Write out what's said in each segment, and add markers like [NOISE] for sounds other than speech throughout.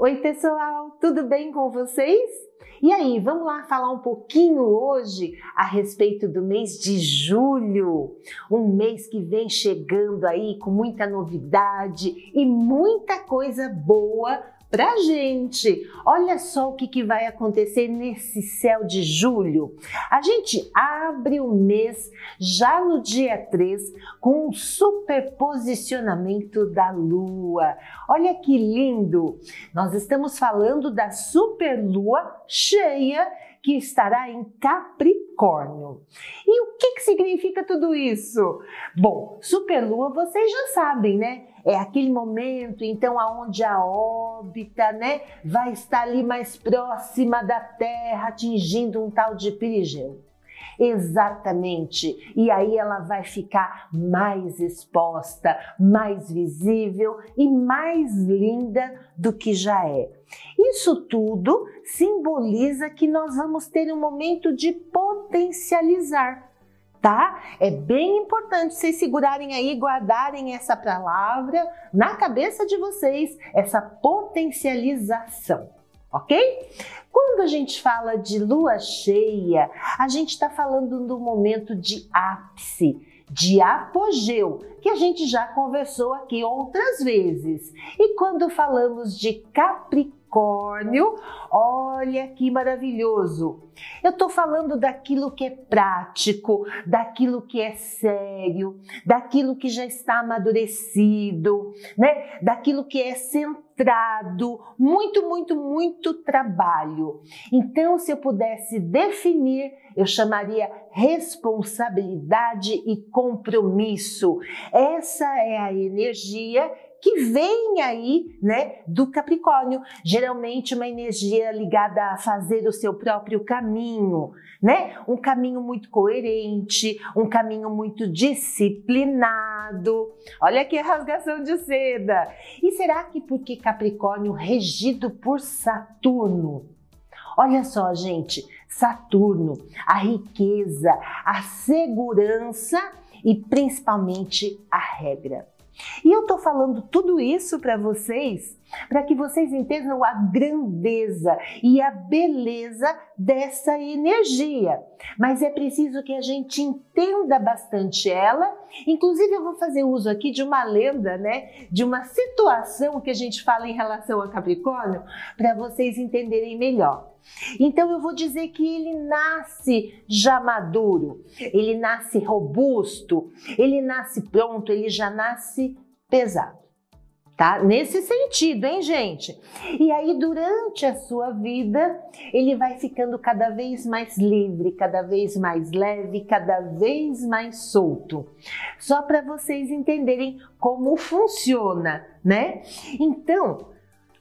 Oi, pessoal, tudo bem com vocês? E aí, vamos lá falar um pouquinho hoje a respeito do mês de julho, um mês que vem chegando aí com muita novidade e muita coisa boa pra gente. Olha só o que, que vai acontecer nesse céu de julho. A gente abre o mês já no dia 3 com um superposicionamento da Lua. Olha que lindo! Nós estamos falando da superlua cheia que estará em Capricórnio. E o que, que significa tudo isso? Bom, superlua vocês já sabem, né? É aquele momento, então, aonde a órbita, né, vai estar ali mais próxima da Terra, atingindo um tal de perigeu. Exatamente. E aí ela vai ficar mais exposta, mais visível e mais linda do que já é. Isso tudo simboliza que nós vamos ter um momento de potencializar tá? É bem importante vocês segurarem aí, guardarem essa palavra na cabeça de vocês, essa potencialização ok? Quando a gente fala de lua cheia, a gente está falando do momento de ápice, de apogeu, que a gente já conversou aqui outras vezes. E quando falamos de Capricórnio, olha que maravilhoso. Eu estou falando daquilo que é prático, daquilo que é sério, daquilo que já está amadurecido, né? Daquilo que é centrado, muito, muito, muito trabalho. Então, se eu pudesse definir, eu chamaria responsabilidade e compromisso. Essa é a energia que vem aí, né, do Capricórnio. Geralmente uma energia ligada a fazer o seu próprio caminho, né? Um caminho muito coerente, um caminho muito disciplinado. Olha a rasgação de seda. E será que porque Capricórnio regido por Saturno? Olha só, gente, Saturno, a riqueza, a segurança e principalmente a regra. E eu estou falando tudo isso para vocês para que vocês entendam a grandeza e a beleza dessa energia. Mas é preciso que a gente entenda bastante ela. Inclusive, eu vou fazer uso aqui de uma lenda, né? De uma situação que a gente fala em relação a Capricórnio, para vocês entenderem melhor. Então eu vou dizer que ele nasce já maduro, ele nasce robusto, ele nasce pronto, ele já nasce pesado tá? Nesse sentido, hein, gente? E aí, durante a sua vida, ele vai ficando cada vez mais livre, cada vez mais leve, cada vez mais solto. Só para vocês entenderem como funciona, né? Então,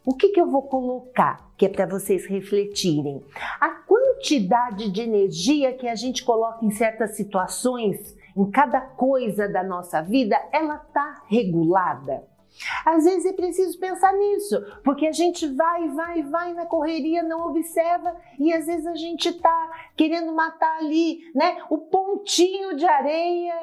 o que, que eu vou colocar que é para vocês refletirem? A quantidade de energia que a gente coloca em certas situações, em cada coisa da nossa vida, ela tá regulada. Às vezes é preciso pensar nisso, porque a gente vai, vai, vai na correria, não observa e às vezes a gente está querendo matar ali, né, o pontinho de areia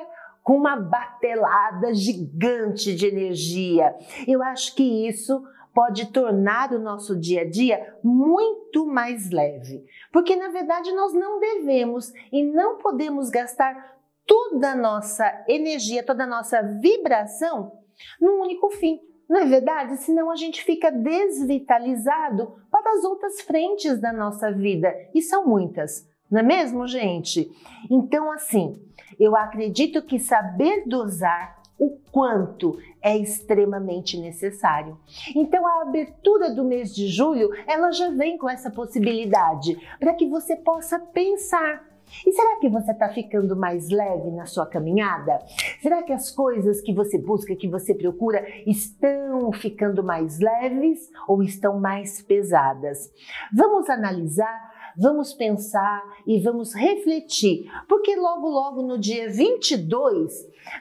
com uma batelada gigante de energia. Eu acho que isso pode tornar o nosso dia a dia muito mais leve, porque na verdade nós não devemos e não podemos gastar toda a nossa energia, toda a nossa vibração num único fim. Não é verdade? Senão a gente fica desvitalizado para as outras frentes da nossa vida. E são muitas, não é mesmo, gente? Então, assim, eu acredito que saber dosar o quanto é extremamente necessário. Então a abertura do mês de julho, ela já vem com essa possibilidade para que você possa pensar e será que você está ficando mais leve na sua caminhada? Será que as coisas que você busca, que você procura, estão ficando mais leves ou estão mais pesadas? Vamos analisar vamos pensar e vamos refletir, porque logo, logo no dia 22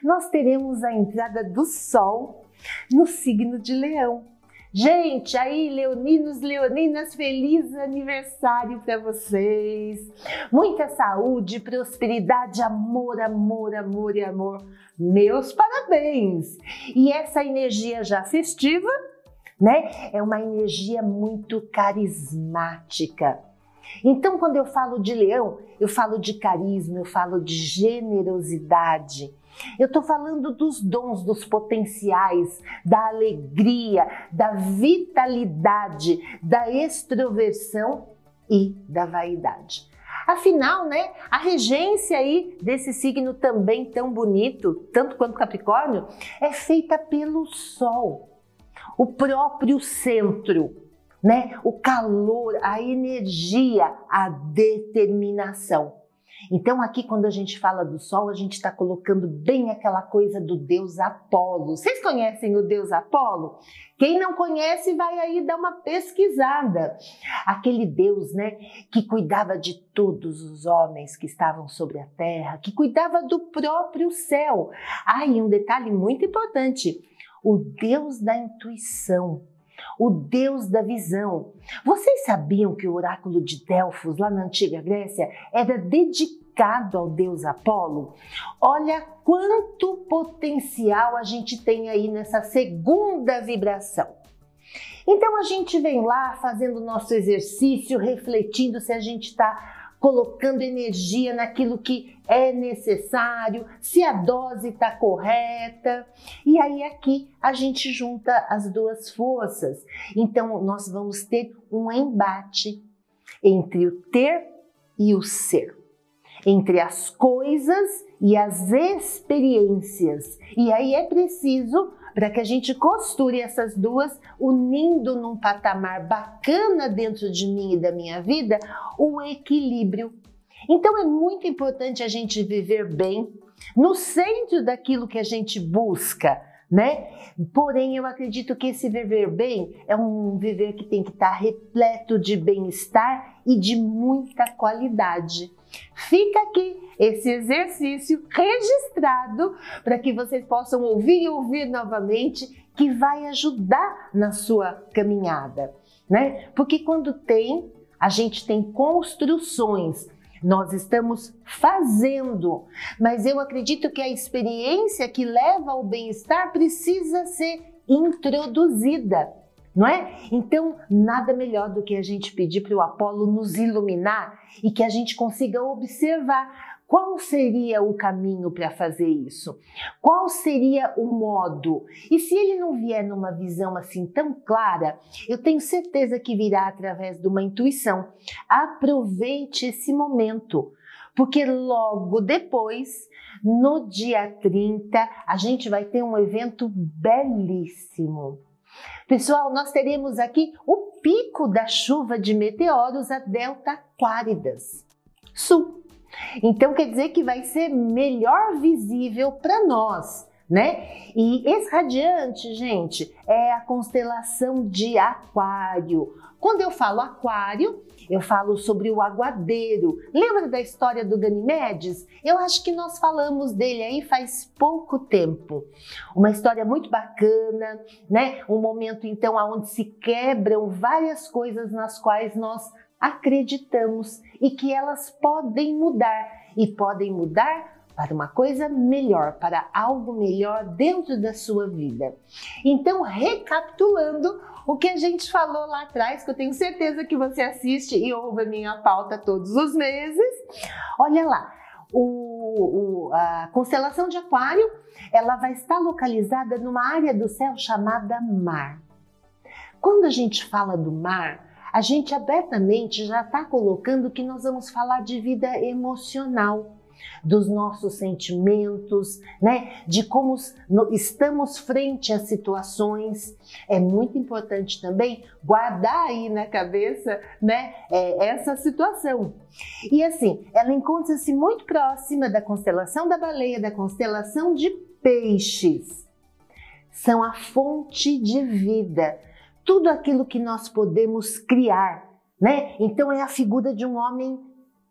nós teremos a entrada do Sol no signo de Leão. Gente, aí, leoninos, leoninas, feliz aniversário para vocês. Muita saúde, prosperidade, amor, amor, amor e amor. Meus parabéns! E essa energia já festiva né? É uma energia muito carismática. Então, quando eu falo de leão, eu falo de carisma, eu falo de generosidade. Eu estou falando dos dons, dos potenciais, da alegria, da vitalidade, da extroversão e da vaidade. Afinal, né, a regência aí desse signo também tão bonito, tanto quanto Capricórnio, é feita pelo Sol, o próprio centro, né? O calor, a energia, a determinação. Então, aqui, quando a gente fala do Sol, a gente está colocando bem aquela coisa do deus Apolo. Vocês conhecem o deus Apolo? Quem não conhece, vai aí dar uma pesquisada. Aquele deus, né, que cuidava de todos os homens que estavam sobre a terra, que cuidava do próprio céu. Ah, e um detalhe muito importante: o deus da intuição o Deus da visão. Vocês sabiam que o oráculo de Delfos, lá na antiga Grécia, era dedicado ao deus Apolo? Olha quanto potencial a gente tem aí nessa segunda vibração. Então a gente vem lá fazendo o nosso exercício, refletindo se a gente está colocando energia naquilo que é necessário, se a dose está correta. E aí aqui a gente junta as duas forças. Então nós vamos ter um embate entre o ter e o ser, entre as coisas e as experiências. E aí é preciso para que a gente costure essas duas, unindo num patamar bacana dentro de mim e da minha vida o equilíbrio. Então é muito importante a gente viver bem no centro daquilo que a gente busca, né? Porém, eu acredito que esse viver bem é um viver que tem que estar repleto de bem-estar e de muita qualidade. Fica aqui esse exercício registrado para que vocês possam ouvir e ouvir novamente, que vai ajudar na sua caminhada, né? Porque quando tem, a gente tem construções, nós estamos fazendo, mas eu acredito que a experiência que leva ao bem-estar precisa ser introduzida não é? Então, nada melhor do que a gente pedir para o Apolo nos iluminar e que a gente consiga observar qual seria o caminho para fazer isso? Qual seria o modo? E se ele não vier numa visão assim tão clara, eu tenho certeza que virá através de uma intuição. Aproveite esse momento, porque logo depois, no dia 30, a gente vai ter um evento belíssimo Pessoal, nós teremos aqui o pico da chuva de meteoros, a Delta Aquáridas Sul. Então quer dizer que vai ser melhor visível para nós né? E esse radiante, gente, é a constelação de Aquário. Quando eu falo Aquário, eu falo sobre o aguadeiro. Lembra da história do Ganimedes? Eu acho que nós falamos dele aí faz pouco tempo. Uma história muito bacana, né? Um momento então onde se quebram várias coisas nas quais nós acreditamos e que elas podem mudar e podem mudar para uma coisa melhor, para algo melhor dentro da sua vida. Então, recapitulando o que a gente falou lá atrás, que eu tenho certeza que você assiste e ouve a minha pauta todos os meses. Olha lá, o, o, a constelação de Aquário, ela vai estar localizada numa área do céu chamada mar. Quando a gente fala do mar, a gente abertamente já está colocando que nós vamos falar de vida emocional dos nossos sentimentos, né? De como estamos frente às situações. É muito importante também guardar aí na cabeça, né? É, essa situação. E assim, ela encontra-se muito próxima da constelação da baleia, da constelação de peixes. São a fonte de vida. Tudo aquilo que nós podemos criar, né? Então é a figura de um homem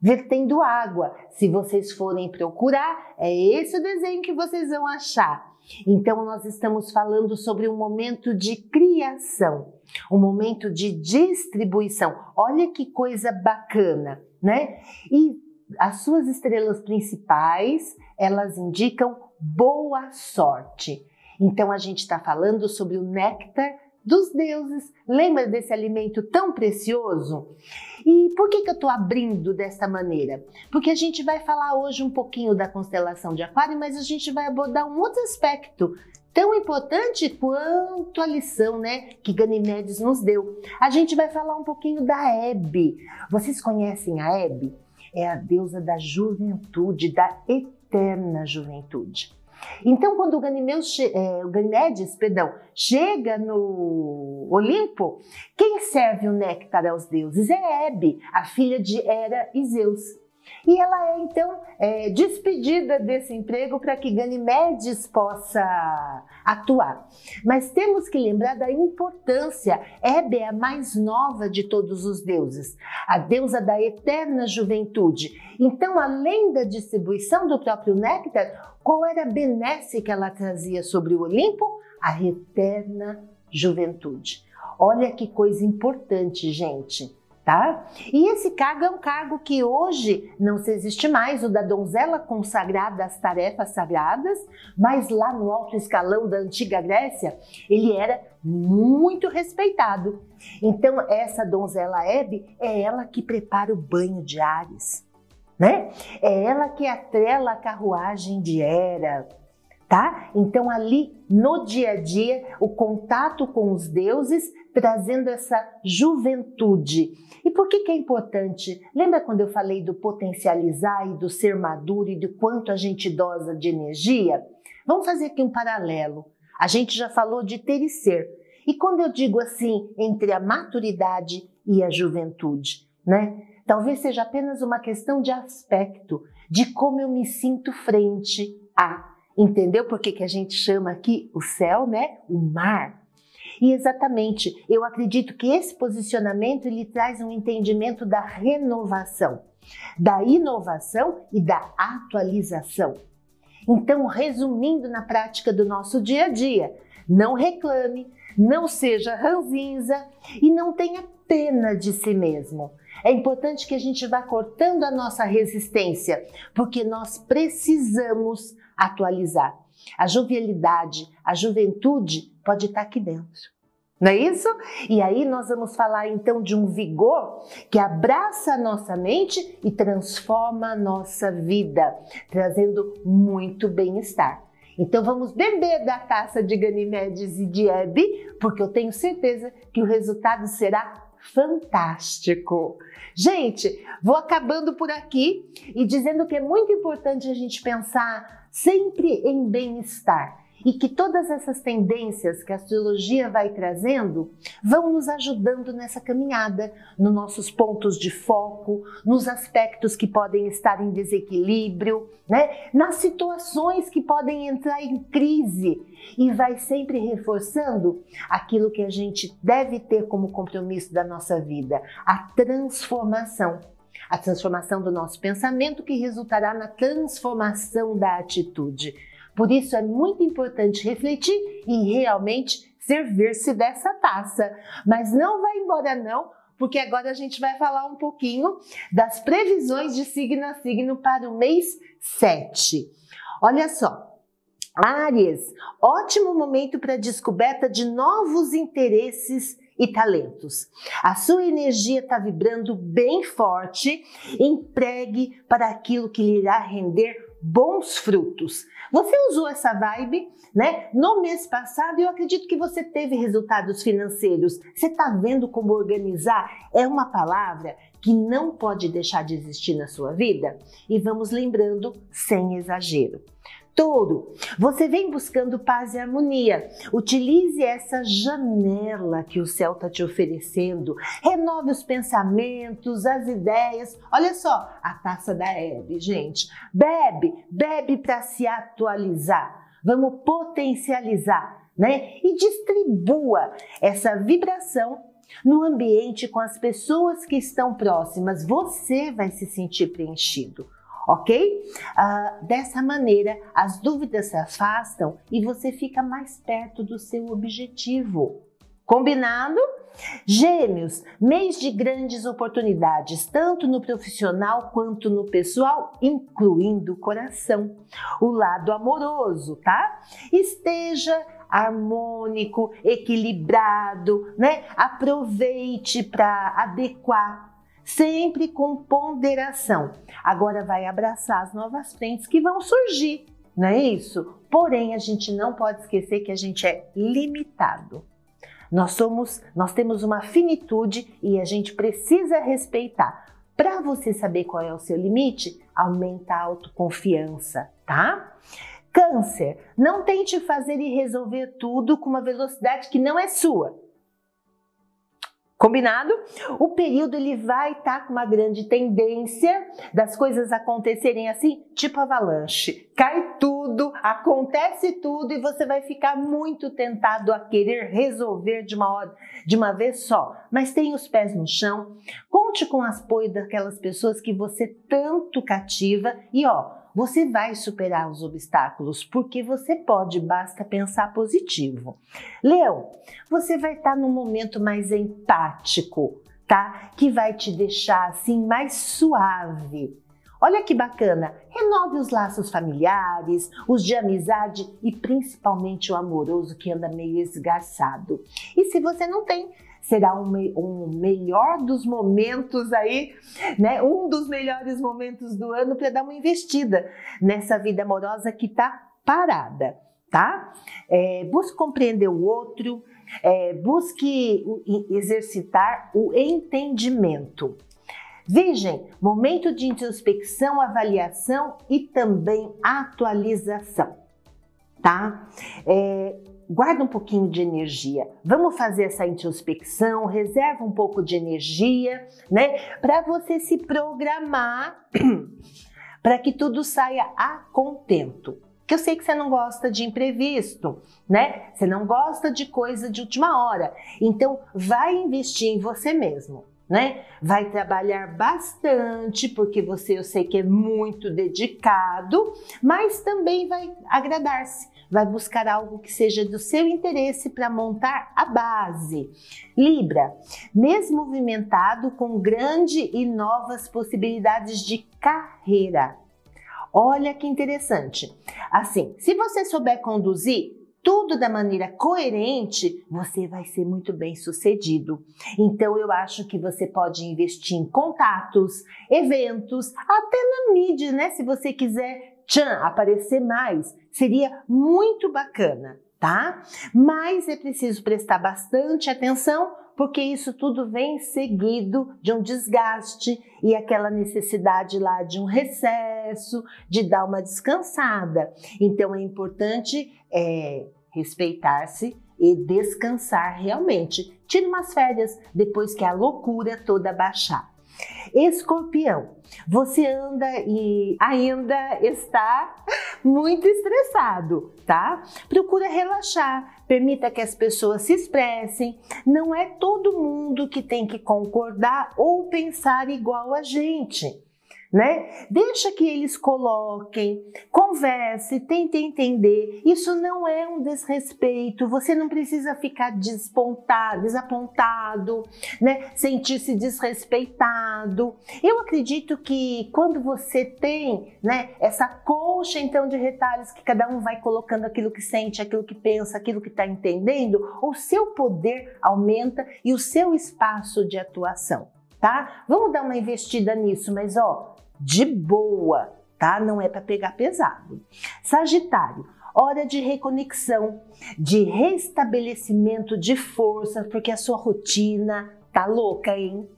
vertendo água. Se vocês forem procurar, é esse o desenho que vocês vão achar. Então, nós estamos falando sobre um momento de criação, um momento de distribuição. Olha que coisa bacana, né? E as suas estrelas principais, elas indicam boa sorte. Então, a gente está falando sobre o néctar dos deuses. Lembra desse alimento tão precioso? E por que, que eu estou abrindo dessa maneira? Porque a gente vai falar hoje um pouquinho da constelação de Aquário, mas a gente vai abordar um outro aspecto tão importante quanto a lição, né, que Ganimedes nos deu. A gente vai falar um pouquinho da Hebe. Vocês conhecem a Hebe? É a deusa da juventude, da eterna juventude. Então, quando o, Ganimeus, é, o Ganimedes perdão, chega no Olimpo, quem serve o néctar aos deuses é Hebe, a filha de Hera e Zeus. E ela é então é, despedida desse emprego para que Ganimedes possa atuar. Mas temos que lembrar da importância. Hebe é a mais nova de todos os deuses, a deusa da eterna juventude. Então, além da distribuição do próprio néctar, qual era a benesse que ela trazia sobre o Olimpo? A eterna juventude. Olha que coisa importante, gente tá? E esse cargo é um cargo que hoje não se existe mais, o da donzela consagrada às tarefas sagradas, mas lá no alto escalão da antiga Grécia, ele era muito respeitado. Então, essa donzela Hebe é ela que prepara o banho de Ares, né? É ela que atrela a carruagem de Hera, tá? Então ali no dia a dia, o contato com os deuses trazendo essa juventude. E por que que é importante? Lembra quando eu falei do potencializar e do ser maduro e do quanto a gente dosa de energia? Vamos fazer aqui um paralelo. A gente já falou de ter e ser. E quando eu digo assim, entre a maturidade e a juventude, né? Talvez seja apenas uma questão de aspecto, de como eu me sinto frente a Entendeu por que, que a gente chama aqui o céu, né? O mar. E exatamente, eu acredito que esse posicionamento ele traz um entendimento da renovação, da inovação e da atualização. Então, resumindo na prática do nosso dia a dia, não reclame, não seja ranzinza e não tenha pena de si mesmo. É importante que a gente vá cortando a nossa resistência, porque nós precisamos atualizar. A jovialidade, a juventude pode estar aqui dentro. Não é isso? E aí nós vamos falar então de um vigor que abraça a nossa mente e transforma a nossa vida, trazendo muito bem-estar. Então vamos beber da taça de Ganimedes e de Hebe, porque eu tenho certeza que o resultado será fantástico. Gente, vou acabando por aqui e dizendo que é muito importante a gente pensar sempre em bem-estar e que todas essas tendências que a astrologia vai trazendo vão nos ajudando nessa caminhada, nos nossos pontos de foco, nos aspectos que podem estar em desequilíbrio, né? nas situações que podem entrar em crise e vai sempre reforçando aquilo que a gente deve ter como compromisso da nossa vida, a transformação a transformação do nosso pensamento que resultará na transformação da atitude. Por isso é muito importante refletir e realmente servir-se dessa taça. Mas não vai embora não, porque agora a gente vai falar um pouquinho das previsões de signo a signo para o mês 7. Olha só, Áries, ótimo momento para descoberta de novos interesses e talentos. A sua energia está vibrando bem forte, empregue para aquilo que lhe irá render bons frutos. Você usou essa vibe, né? No mês passado, eu acredito que você teve resultados financeiros. Você está vendo como organizar? É uma palavra que não pode deixar de existir na sua vida? E vamos lembrando sem exagero. Touro, você vem buscando paz e harmonia. Utilize essa janela que o céu está te oferecendo. Renove os pensamentos, as ideias. Olha só, a taça da Hebe, gente. Bebe, bebe para se atualizar. Vamos potencializar, né? E distribua essa vibração no ambiente com as pessoas que estão próximas. Você vai se sentir preenchido ok? Uh, dessa maneira, as dúvidas se afastam e você fica mais perto do seu objetivo. Combinado? Gêmeos, mês de grandes oportunidades, tanto no profissional quanto no pessoal, incluindo o coração, o lado amoroso, tá? Esteja harmônico, equilibrado, né? Aproveite para adequar, sempre com ponderação. Agora vai abraçar as novas frentes que vão surgir, não é isso? Porém, a gente não pode esquecer que a gente é limitado. Nós somos, nós temos uma finitude e a gente precisa respeitar. Para você saber qual é o seu limite, aumenta a autoconfiança, tá? Câncer, não tente fazer e resolver tudo com uma velocidade que não é sua. Combinado? O período ele vai estar tá com uma grande tendência das coisas acontecerem assim, tipo avalanche. Cai tudo, acontece tudo e você vai ficar muito tentado a querer resolver de uma hora, de uma vez só. Mas tenha os pés no chão, conte com o apoio daquelas pessoas que você tanto cativa e ó, você vai superar os obstáculos, porque você pode, basta pensar positivo. Leão, você vai estar num momento mais empático, tá? Que vai te deixar assim mais suave. Olha que bacana! Renove os laços familiares, os de amizade e principalmente o amoroso que anda meio esgarçado. E se você não tem, será um, um melhor dos momentos aí, né? Um dos melhores momentos do ano para dar uma investida nessa vida amorosa que está parada, tá? É, busque compreender o outro, é, busque exercitar o entendimento. Virgem, momento de introspecção, avaliação e também atualização, tá? É, guarda um pouquinho de energia. Vamos fazer essa introspecção, reserva um pouco de energia, né? Para você se programar [CLEARS THROAT] para que tudo saia a contento. Que eu sei que você não gosta de imprevisto, né? Você não gosta de coisa de última hora. Então, vai investir em você mesmo. Né? Vai trabalhar bastante, porque você eu sei que é muito dedicado, mas também vai agradar-se vai buscar algo que seja do seu interesse para montar a base. Libra, mesmo movimentado com grande e novas possibilidades de carreira. Olha que interessante. Assim, se você souber conduzir tudo da maneira coerente, você vai ser muito bem sucedido. Então, eu acho que você pode investir em contatos, eventos, até na mídia, né? Se você quiser tchan, aparecer mais, seria muito bacana, tá? Mas é preciso prestar bastante atenção porque isso tudo vem seguido de um desgaste e aquela necessidade lá de um recesso, de dar uma descansada. Então é importante é, respeitar-se e descansar realmente. Tire umas férias depois que a loucura toda baixar. Escorpião, você anda e ainda está [LAUGHS] muito estressado, tá? Procura relaxar, permita que as pessoas se expressem. Não é todo mundo que tem que concordar ou pensar igual a gente né? Deixa que eles coloquem, converse, tente entender. Isso não é um desrespeito. Você não precisa ficar despontado, desapontado, né? Sentir-se desrespeitado. Eu acredito que quando você tem, né, essa colcha então de retalhos que cada um vai colocando aquilo que sente, aquilo que pensa, aquilo que está entendendo, o seu poder aumenta e o seu espaço de atuação tá? Vamos dar uma investida nisso, mas ó, de boa, tá? Não é para pegar pesado. Sagitário, hora de reconexão, de restabelecimento de força, porque a sua rotina tá louca, hein?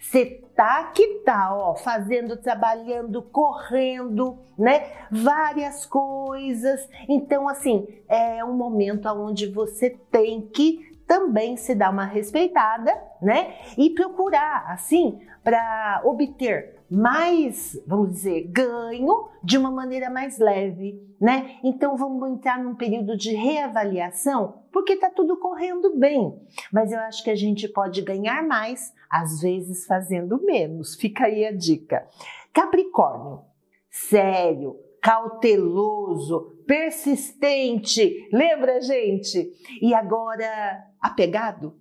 Você tá que tá, ó, fazendo, trabalhando, correndo, né? Várias coisas. Então, assim, é um momento onde você tem que também se dar uma respeitada, né? E procurar, assim, para obter mais, vamos dizer, ganho de uma maneira mais leve, né? Então vamos entrar num período de reavaliação, porque tá tudo correndo bem, mas eu acho que a gente pode ganhar mais, às vezes fazendo menos. Fica aí a dica. Capricórnio, sério, cauteloso, persistente, lembra, gente? E agora apegado?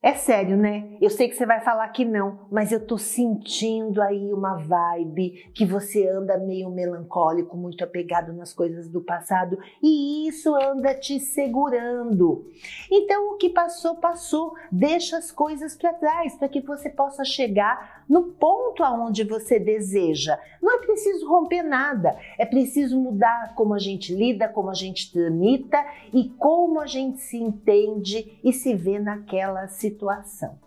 É sério, né? Eu sei que você vai falar que não, mas eu tô sentindo aí uma vibe que você anda meio melancólico, muito apegado nas coisas do passado e isso anda te segurando. Então, o que passou, passou. Deixa as coisas para trás para que você possa chegar no ponto aonde você deseja. Não é preciso romper nada, é preciso mudar como a gente lida, como a gente tramita e como a gente se entende e se vê naquela situação situação,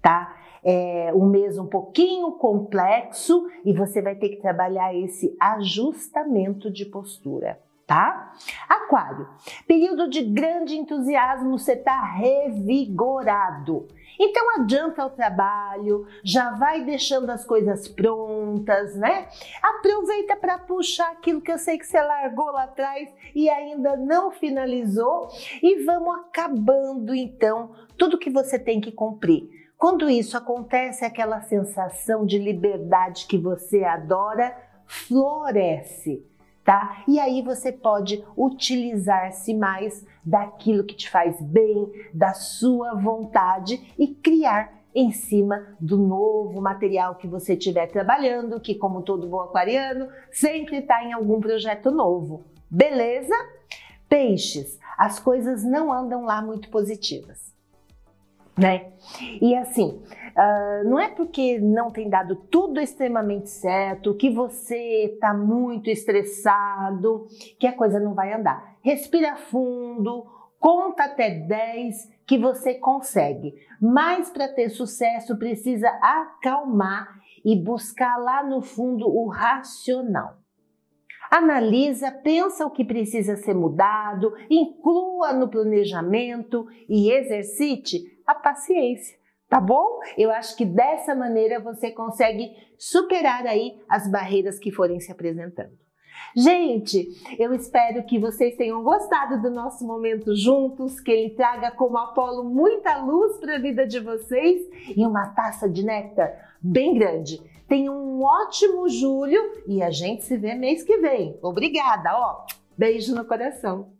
tá? É um mês um pouquinho complexo e você vai ter que trabalhar esse ajustamento de postura tá? Aquário, período de grande entusiasmo, você tá revigorado. Então adianta o trabalho, já vai deixando as coisas prontas, né? Aproveita para puxar aquilo que eu sei que você largou lá atrás e ainda não finalizou e vamos acabando então tudo que você tem que cumprir. Quando isso acontece, aquela sensação de liberdade que você adora floresce tá? E aí você pode utilizar-se mais daquilo que te faz bem, da sua vontade e criar em cima do novo material que você estiver trabalhando, que como todo bom aquariano, sempre está em algum projeto novo. Beleza? Peixes, as coisas não andam lá muito positivas né? E assim, uh, não é porque não tem dado tudo extremamente certo, que você está muito estressado, que a coisa não vai andar. Respira fundo, conta até 10 que você consegue. Mas para ter sucesso precisa acalmar e buscar lá no fundo o racional. Analisa, pensa o que precisa ser mudado, inclua no planejamento e exercite a paciência, tá bom? Eu acho que dessa maneira você consegue superar aí as barreiras que forem se apresentando. Gente, eu espero que vocês tenham gostado do nosso momento juntos, que ele traga como Apolo muita luz para a vida de vocês e uma taça de néctar bem grande. Tenham um ótimo julho e a gente se vê mês que vem. Obrigada, ó. Beijo no coração.